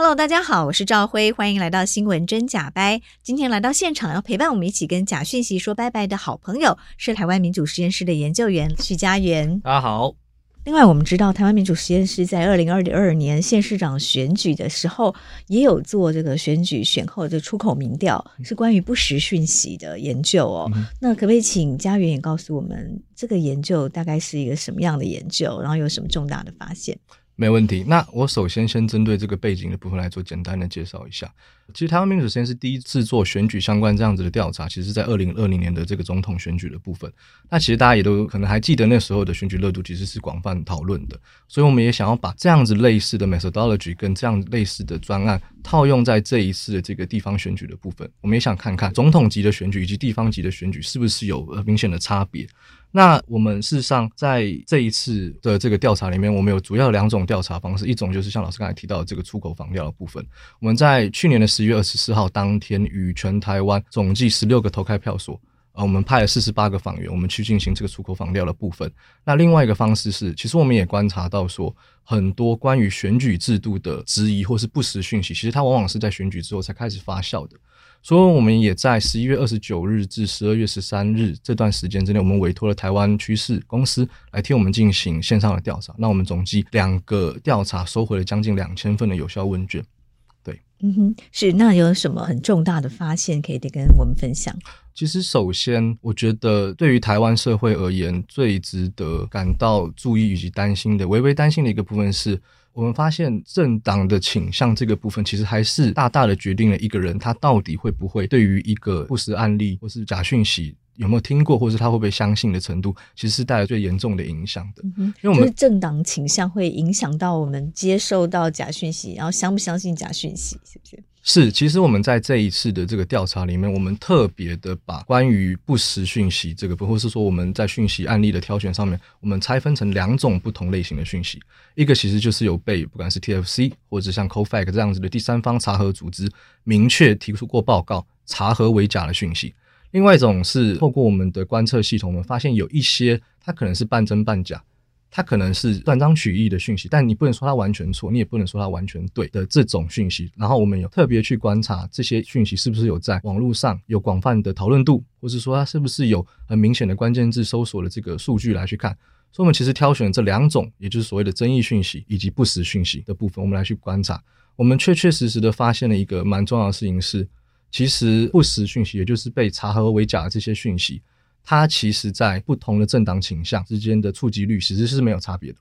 ，Hello，大家好，我是赵辉，欢迎来到新闻真假掰。今天来到现场要陪伴我们一起跟假讯息说拜拜的好朋友是台湾民主实验室的研究员许家元。大家好。另外，我们知道台湾民主实验室在二零二二年县市长选举的时候，也有做这个选举选后的出口民调，是关于不实讯息的研究哦。嗯、那可不可以请家元也告诉我们，这个研究大概是一个什么样的研究，然后有什么重大的发现？没问题。那我首先先针对这个背景的部分来做简单的介绍一下。其实台湾民主实验室第一次做选举相关这样子的调查，其实在二零二零年的这个总统选举的部分。那其实大家也都可能还记得那时候的选举热度其实是广泛讨论的，所以我们也想要把这样子类似的 methodology 跟这样类似的专案套用在这一次的这个地方选举的部分。我们也想看看总统级的选举以及地方级的选举是不是有明显的差别。那我们事实上在这一次的这个调查里面，我们有主要两种调查方式，一种就是像老师刚才提到的这个出口访调的部分。我们在去年的十十月二十四号当天，与全台湾总计十六个投开票所，呃，我们派了四十八个访员，我们去进行这个出口访调的部分。那另外一个方式是，其实我们也观察到说，很多关于选举制度的质疑或是不实讯息，其实它往往是在选举之后才开始发酵的。所以，我们也在十一月二十九日至十二月十三日这段时间之内，我们委托了台湾趋势公司来替我们进行线上的调查。那我们总计两个调查收回了将近两千份的有效问卷。嗯哼，是。那有什么很重大的发现可以得跟我们分享？其实，首先，我觉得对于台湾社会而言，最值得感到注意以及担心的，微微担心的一个部分是。我们发现政党的倾向这个部分，其实还是大大的决定了一个人他到底会不会对于一个不实案例或是假讯息有没有听过，或是他会不会相信的程度，其实是带来最严重的影响的。嗯，因为我们、就是、政党倾向会影响到我们接受到假讯息，然后相不相信假讯息，是不是？是，其实我们在这一次的这个调查里面，我们特别的把关于不实讯息这个或是说我们在讯息案例的挑选上面，我们拆分成两种不同类型的讯息。一个其实就是有被不管是 TFC 或者像 COFACT 这样子的第三方查核组织明确提出过报告查核为假的讯息。另外一种是透过我们的观测系统，我们发现有一些它可能是半真半假。它可能是断章取义的讯息，但你不能说它完全错，你也不能说它完全对的这种讯息。然后我们有特别去观察这些讯息是不是有在网络上有广泛的讨论度，或是说它是不是有很明显的关键字搜索的这个数据来去看。所以，我们其实挑选这两种，也就是所谓的争议讯息以及不实讯息的部分，我们来去观察。我们确确实实的发现了一个蛮重要的事情是，其实不实讯息，也就是被查核为假的这些讯息。它其实，在不同的政党倾向之间的触及率，其实是没有差别的，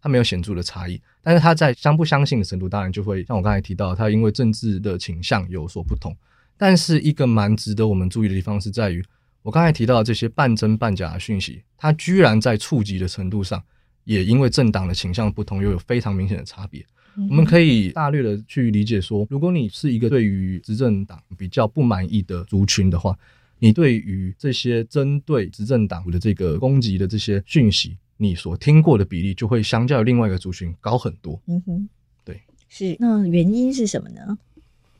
它没有显著的差异。但是它在相不相信的程度，当然就会像我刚才提到，它因为政治的倾向有所不同。但是一个蛮值得我们注意的地方是在于，我刚才提到的这些半真半假的讯息，它居然在触及的程度上，也因为政党的倾向不同，又有非常明显的差别。嗯。我们可以大略的去理解说，如果你是一个对于执政党比较不满意的族群的话。你对于这些针对执政党的这个攻击的这些讯息，你所听过的比例就会相较于另外一个族群高很多。嗯哼，对，是。那原因是什么呢？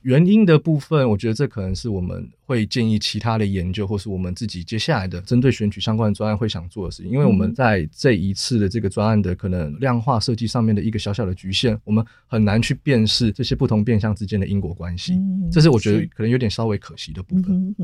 原因的部分，我觉得这可能是我们会建议其他的研究，或是我们自己接下来的针对选举相关的专案会想做的事情。因为我们在这一次的这个专案的可能量化设计上面的一个小小的局限，我们很难去辨识这些不同变相之间的因果关系。嗯，这是我觉得可能有点稍微可惜的部分。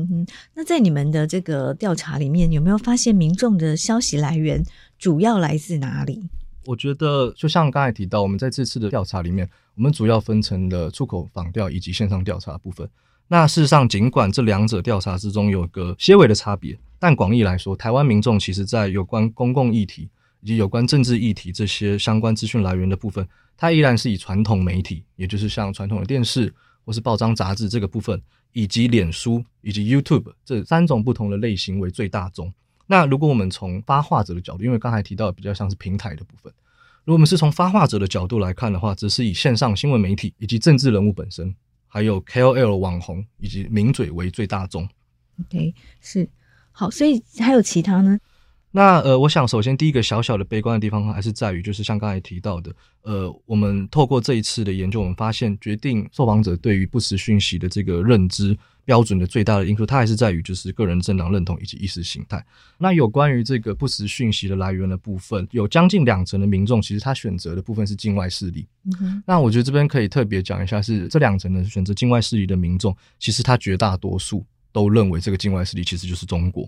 那在你们的这个调查里面，有没有发现民众的消息来源主要来自哪里？我觉得，就像刚才提到，我们在这次的调查里面，我们主要分成了出口访调以及线上调查部分。那事实上，尽管这两者调查之中有个些微的差别，但广义来说，台湾民众其实在有关公共议题以及有关政治议题这些相关资讯来源的部分，它依然是以传统媒体，也就是像传统的电视或是报章杂志这个部分，以及脸书以及 YouTube 这三种不同的类型为最大宗。那如果我们从发话者的角度，因为刚才提到比较像是平台的部分，如果我们是从发话者的角度来看的话，只是以线上新闻媒体以及政治人物本身，还有 KOL 网红以及名嘴为最大宗。OK，是好，所以还有其他呢？那呃，我想首先第一个小小的悲观的地方还是在于，就是像刚才提到的，呃，我们透过这一次的研究，我们发现决定受访者对于不实讯息的这个认知标准的最大的因素，它还是在于就是个人政党认同以及意识形态。那有关于这个不实讯息的来源的部分，有将近两成的民众其实他选择的部分是境外势力。嗯。那我觉得这边可以特别讲一下，是这两成的选择境外势力的民众，其实他绝大多数都认为这个境外势力其实就是中国。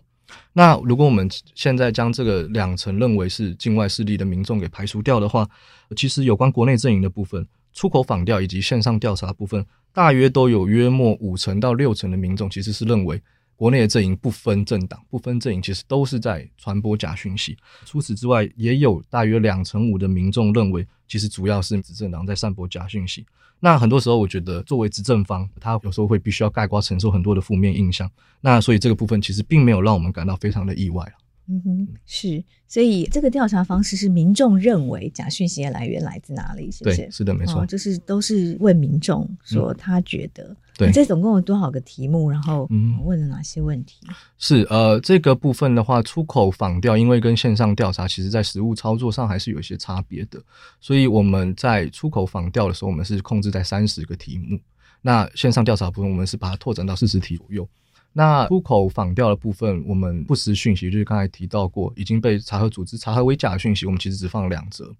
那如果我们现在将这个两成认为是境外势力的民众给排除掉的话，其实有关国内阵营的部分，出口访调以及线上调查部分，大约都有约莫五成到六成的民众其实是认为国内的阵营不分政党、不分阵营，其实都是在传播假讯息。除此之外，也有大约两成五的民众认为，其实主要是执政党在散播假讯息。那很多时候，我觉得作为执政方，他有时候会必须要概括承受很多的负面印象。那所以这个部分其实并没有让我们感到非常的意外。嗯哼，是，所以这个调查方式是民众认为假讯息的来源来自哪里？是不是？的，没错，哦，就是都是问民众说他觉得。嗯对，这总共有多少个题目？然后问了哪些问题？嗯、是呃，这个部分的话，出口访调因为跟线上调查，其实在实物操作上还是有一些差别的。所以我们在出口访调的时候，我们是控制在三十个题目。那线上调查部分，我们是把它拓展到四十题左右。那出口仿调的部分，我们不实讯息，就是刚才提到过已经被查核组织查核为假的讯息，我们其实只放了两则。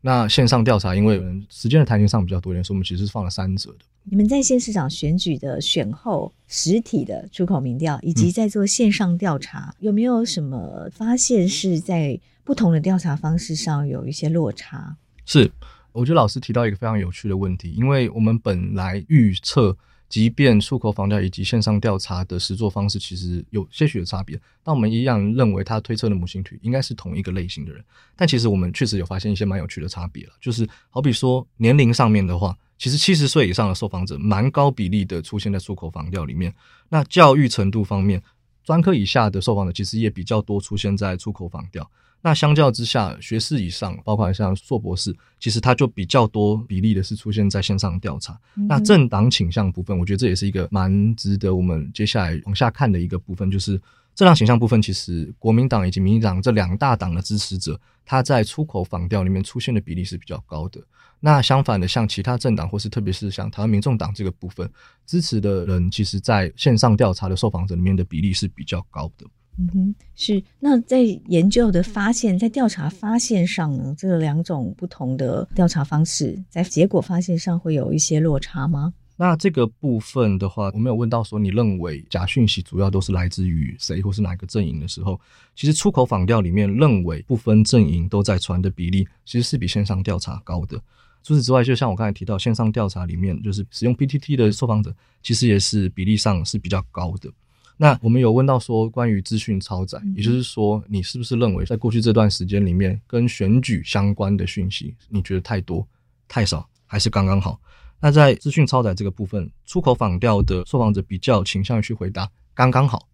那线上调查，因为时间的弹性上比较多一点，所以我们其实是放了三折的。你们在县市长选举的选后实体的出口民调，以及在做线上调查，嗯，有没有什么发现是在不同的调查方式上有一些落差？是，我觉得老师提到一个非常有趣的问题，因为我们本来预测。即便出口房调以及线上调查的实作方式其实有些许的差别，但我们一样认为他推测的母性群应该是同一个类型的人。但其实我们确实有发现一些蛮有趣的差别了，就是好比说年龄上面的话，其实七十岁以上的受访者蛮高比例的出现在出口访调里面。那教育程度方面，专科以下的受访者其实也比较多出现在出口访调。那相较之下，学士以上，包括像硕博士，其实它就比较多比例的是出现在线上调查。嗯、那政党倾向部分，我觉得这也是一个蛮值得我们接下来往下看的一个部分，就是政党倾向部分，其实国民党以及民进党这两大党的支持者，他在出口访调里面出现的比例是比较高的。那相反的，像其他政党或是特别是像台湾民众党这个部分，支持的人，其实在线上调查的受访者里面的比例是比较高的。嗯哼，是。那在研究的发现，在调查发现上呢，这两种不同的调查方式，在结果发现上会有一些落差吗？那这个部分的话，我没有问到说，你认为假讯息主要都是来自于谁，或是哪个阵营的时候，其实出口访调里面认为不分阵营都在传的比例，其实是比线上调查高的。除此之外，就像我刚才提到，线上调查里面就是使用 PTT 的受访者，其实也是比例上是比较高的。那我们有问到说，关于资讯超载，也就是说，你是不是认为在过去这段时间里面，跟选举相关的讯息，你觉得太多、太少，还是刚刚好？那在资讯超载这个部分，出口访调的受访者比较倾向于去回答刚刚好，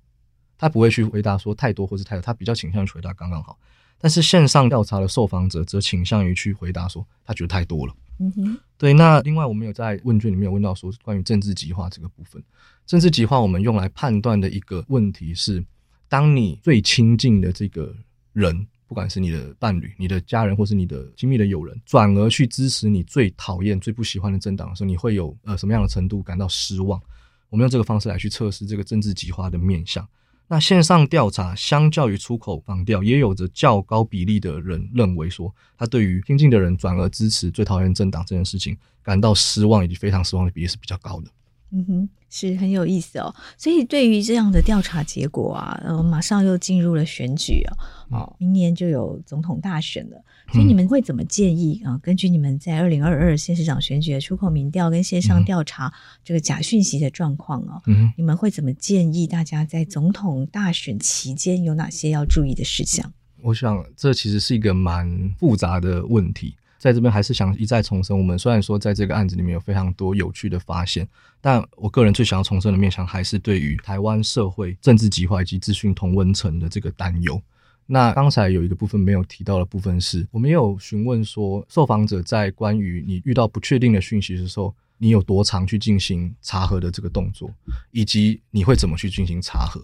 他不会去回答说太多或是太少，他比较倾向于回答刚刚好。但是线上调查的受访者则倾向于去回答说他觉得太多了。嗯哼，对。那另外，我们有在问卷里面有问到说，关于政治极化这个部分，政治极化我们用来判断的一个问题是，当你最亲近的这个人，不管是你的伴侣、你的家人，或是你的亲密的友人，转而去支持你最讨厌、最不喜欢的政党的时候，你会有呃什么样的程度感到失望？我们用这个方式来去测试这个政治极化的面向。那线上调查相较于出口访调，也有着较高比例的人认为说，他对于亲近的人转而支持最讨厌政党这件事情感到失望，以及非常失望的比例是比较高的。嗯哼，是很有意思哦。所以对于这样的调查结果啊，呃，马上又进入了选举啊，哦，明年就有总统大选了。所以你们会怎么建议啊？根据你们在二零二二县市长选举的出口民调跟线上调查这个假讯息的状况啊，嗯，你们会怎么建议大家在总统大选期间有哪些要注意的事项？我想这其实是一个蛮复杂的问题。在这边还是想一再重申，我们虽然说在这个案子里面有非常多有趣的发现，但我个人最想要重申的面向还是对于台湾社会政治极化以及资讯同温层的这个担忧。那刚才有一个部分没有提到的部分是，我们也有询问说，受访者在关于你遇到不确定的讯息的时候，你有多长去进行查核的这个动作，以及你会怎么去进行查核？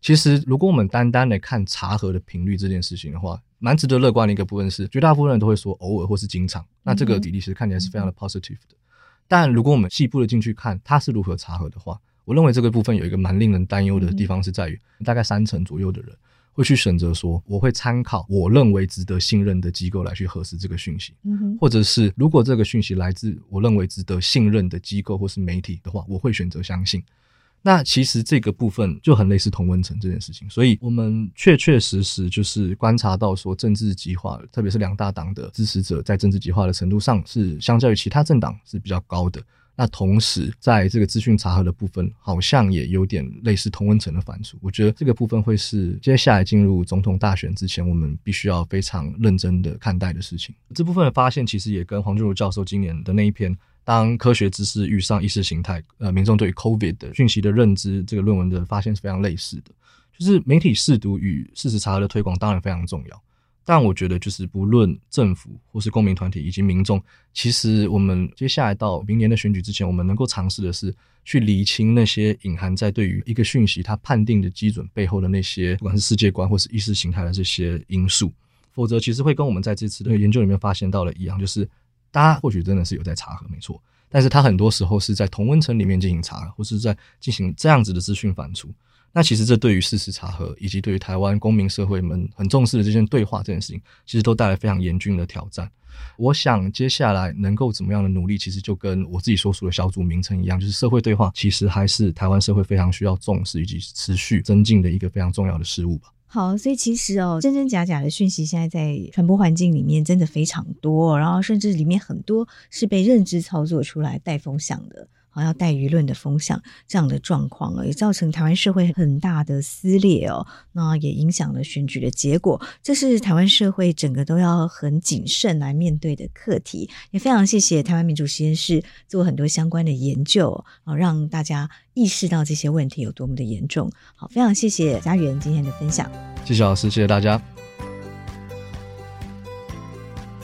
其实，如果我们单单的看查核的频率这件事情的话，蛮值得乐观的一个部分是，绝大部分人都会说偶尔或是经常，那这个比例其实看起来是非常的 positive 的。但如果我们细部的进去看它是如何查核的话，我认为这个部分有一个蛮令人担忧的地方是在于，大概三成左右的人。会去选择说，我会参考我认为值得信任的机构来去核实这个讯息，嗯，或者是如果这个讯息来自我认为值得信任的机构或是媒体的话，我会选择相信。那其实这个部分就很类似同温层这件事情，所以我们确确实实就是观察到说，政治极化，特别是两大党的支持者在政治极化的程度上是相较于其他政党是比较高的。那同时，在这个资讯查核的部分，好像也有点类似同温层的反刍。我觉得这个部分会是接下来进入总统大选之前，我们必须要非常认真的看待的事情。这部分的发现，其实也跟黄俊儒教授今年的那一篇《当科学知识遇上意识形态》，呃，民众对于 COVID 的讯息的认知这个论文的发现是非常类似的。就是媒体试读与事实查核的推广，当然非常重要。但我觉得，就是不论政府或是公民团体以及民众，其实我们接下来到明年的选举之前，我们能够尝试的是去理清那些隐含在对于一个讯息它判定的基准背后的那些，不管是世界观或是意识形态的这些因素。否则，其实会跟我们在这次的研究里面发现到的一样，就是大家或许真的是有在查核，没错，但是他很多时候是在同温层里面进行查核，或是在进行这样子的资讯反刍。那其实这对于事实查核，以及对于台湾公民社会们很重视的这件对话这件事情，其实都带来非常严峻的挑战。我想接下来能够怎么样的努力，其实就跟我自己所属的小组名称一样，就是社会对话，其实还是台湾社会非常需要重视以及持续增进的一个非常重要的事物吧。好，所以其实哦，真真假假的讯息现在在传播环境里面真的非常多，然后甚至里面很多是被认知操作出来带风向的。要带舆论的风向，这样的状况也造成台湾社会很大的撕裂哦。那也影响了选举的结果，这是台湾社会整个都要很谨慎来面对的课题。也非常谢谢台湾民主实验室做很多相关的研究啊，让大家意识到这些问题有多么的严重。好，非常谢谢家园今天的分享，谢谢老师，谢谢大家。